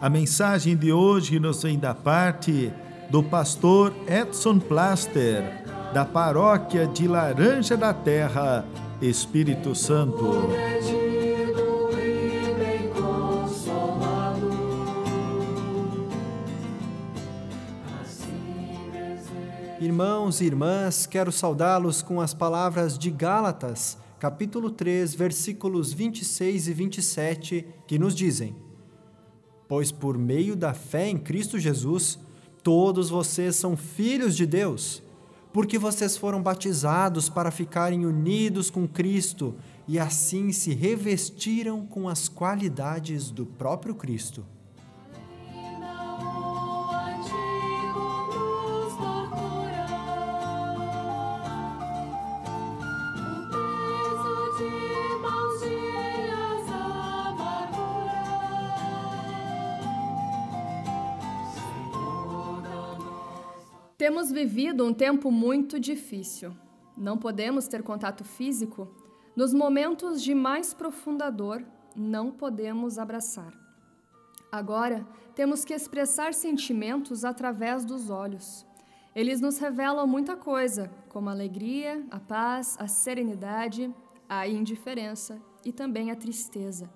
a mensagem de hoje nos vem da parte do pastor Edson Plaster, da paróquia de Laranja da Terra, Espírito Santo. Irmãos e irmãs, quero saudá-los com as palavras de Gálatas, capítulo 3, versículos 26 e 27, que nos dizem: Pois por meio da fé em Cristo Jesus, todos vocês são filhos de Deus, porque vocês foram batizados para ficarem unidos com Cristo e assim se revestiram com as qualidades do próprio Cristo. Temos vivido um tempo muito difícil. Não podemos ter contato físico. Nos momentos de mais profunda dor, não podemos abraçar. Agora, temos que expressar sentimentos através dos olhos. Eles nos revelam muita coisa, como a alegria, a paz, a serenidade, a indiferença e também a tristeza.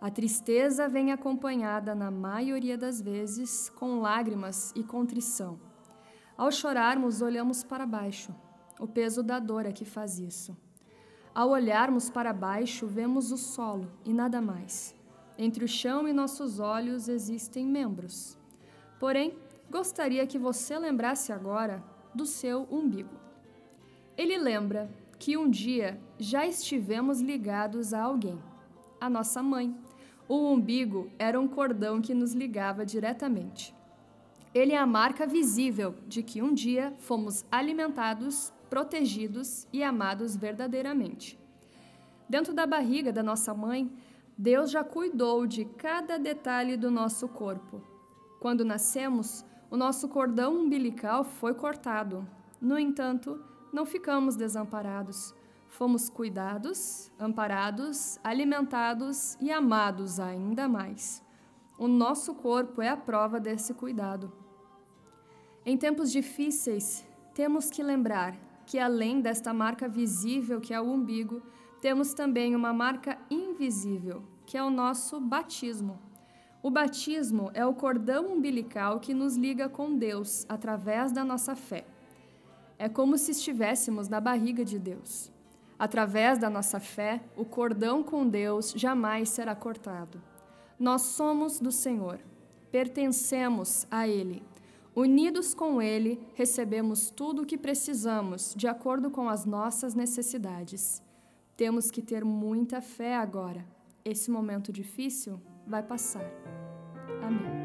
A tristeza vem acompanhada, na maioria das vezes, com lágrimas e contrição. Ao chorarmos, olhamos para baixo. O peso da dor é que faz isso. Ao olharmos para baixo, vemos o solo e nada mais. Entre o chão e nossos olhos existem membros. Porém, gostaria que você lembrasse agora do seu umbigo. Ele lembra que um dia já estivemos ligados a alguém, a nossa mãe. O umbigo era um cordão que nos ligava diretamente. Ele é a marca visível de que um dia fomos alimentados, protegidos e amados verdadeiramente. Dentro da barriga da nossa mãe, Deus já cuidou de cada detalhe do nosso corpo. Quando nascemos, o nosso cordão umbilical foi cortado. No entanto, não ficamos desamparados. Fomos cuidados, amparados, alimentados e amados ainda mais. O nosso corpo é a prova desse cuidado. Em tempos difíceis, temos que lembrar que, além desta marca visível que é o umbigo, temos também uma marca invisível, que é o nosso batismo. O batismo é o cordão umbilical que nos liga com Deus através da nossa fé. É como se estivéssemos na barriga de Deus. Através da nossa fé, o cordão com Deus jamais será cortado. Nós somos do Senhor, pertencemos a Ele. Unidos com Ele, recebemos tudo o que precisamos, de acordo com as nossas necessidades. Temos que ter muita fé agora. Esse momento difícil vai passar. Amém.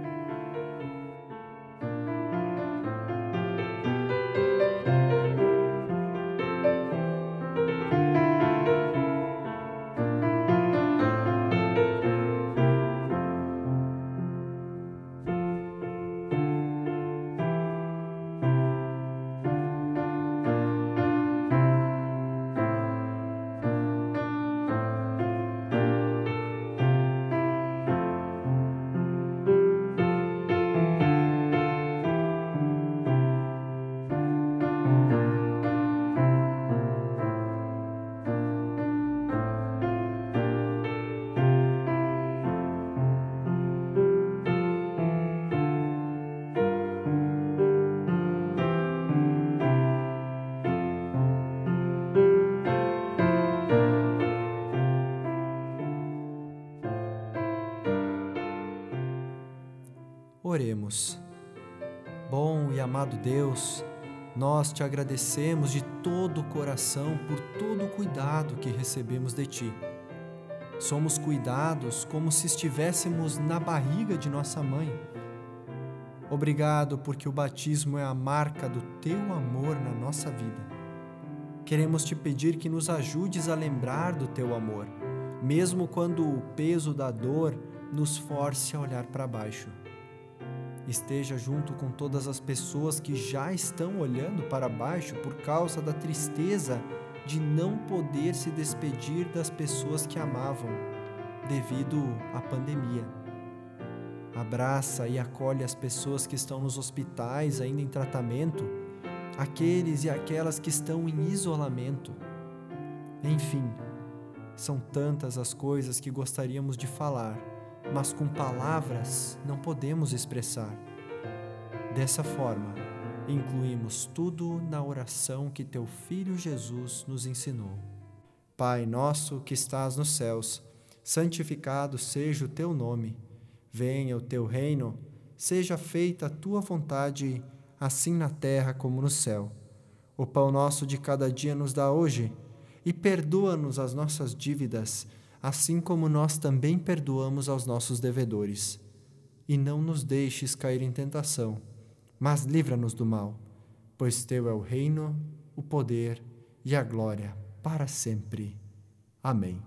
Oremos. Bom e amado Deus, nós te agradecemos de todo o coração por todo o cuidado que recebemos de ti. Somos cuidados como se estivéssemos na barriga de nossa mãe. Obrigado porque o batismo é a marca do teu amor na nossa vida. Queremos te pedir que nos ajudes a lembrar do teu amor, mesmo quando o peso da dor nos force a olhar para baixo. Esteja junto com todas as pessoas que já estão olhando para baixo por causa da tristeza de não poder se despedir das pessoas que amavam devido à pandemia. Abraça e acolhe as pessoas que estão nos hospitais ainda em tratamento, aqueles e aquelas que estão em isolamento. Enfim, são tantas as coisas que gostaríamos de falar mas com palavras não podemos expressar. Dessa forma, incluímos tudo na oração que teu Filho Jesus nos ensinou. Pai nosso que estás nos céus, santificado seja o teu nome. Venha o teu reino, seja feita a tua vontade, assim na terra como no céu. O pão nosso de cada dia nos dá hoje, e perdoa-nos as nossas dívidas assim como nós também perdoamos aos nossos devedores. E não nos deixes cair em tentação, mas livra-nos do mal, pois teu é o reino, o poder e a glória para sempre. Amém.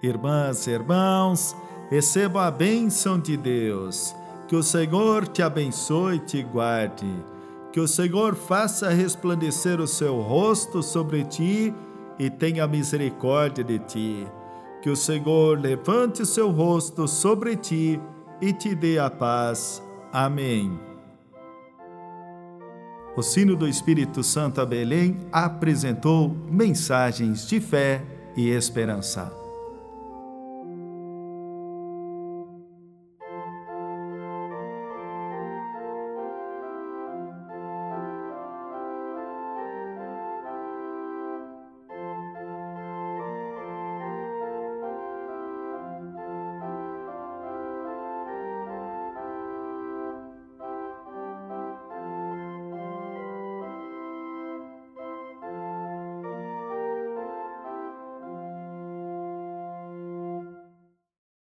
Irmãs e irmãos, receba a bênção de Deus. Que o Senhor te abençoe e te guarde que o Senhor faça resplandecer o seu rosto sobre ti e tenha misericórdia de ti. Que o Senhor levante o seu rosto sobre ti e te dê a paz. Amém. O sino do Espírito Santo a Belém apresentou mensagens de fé e esperança.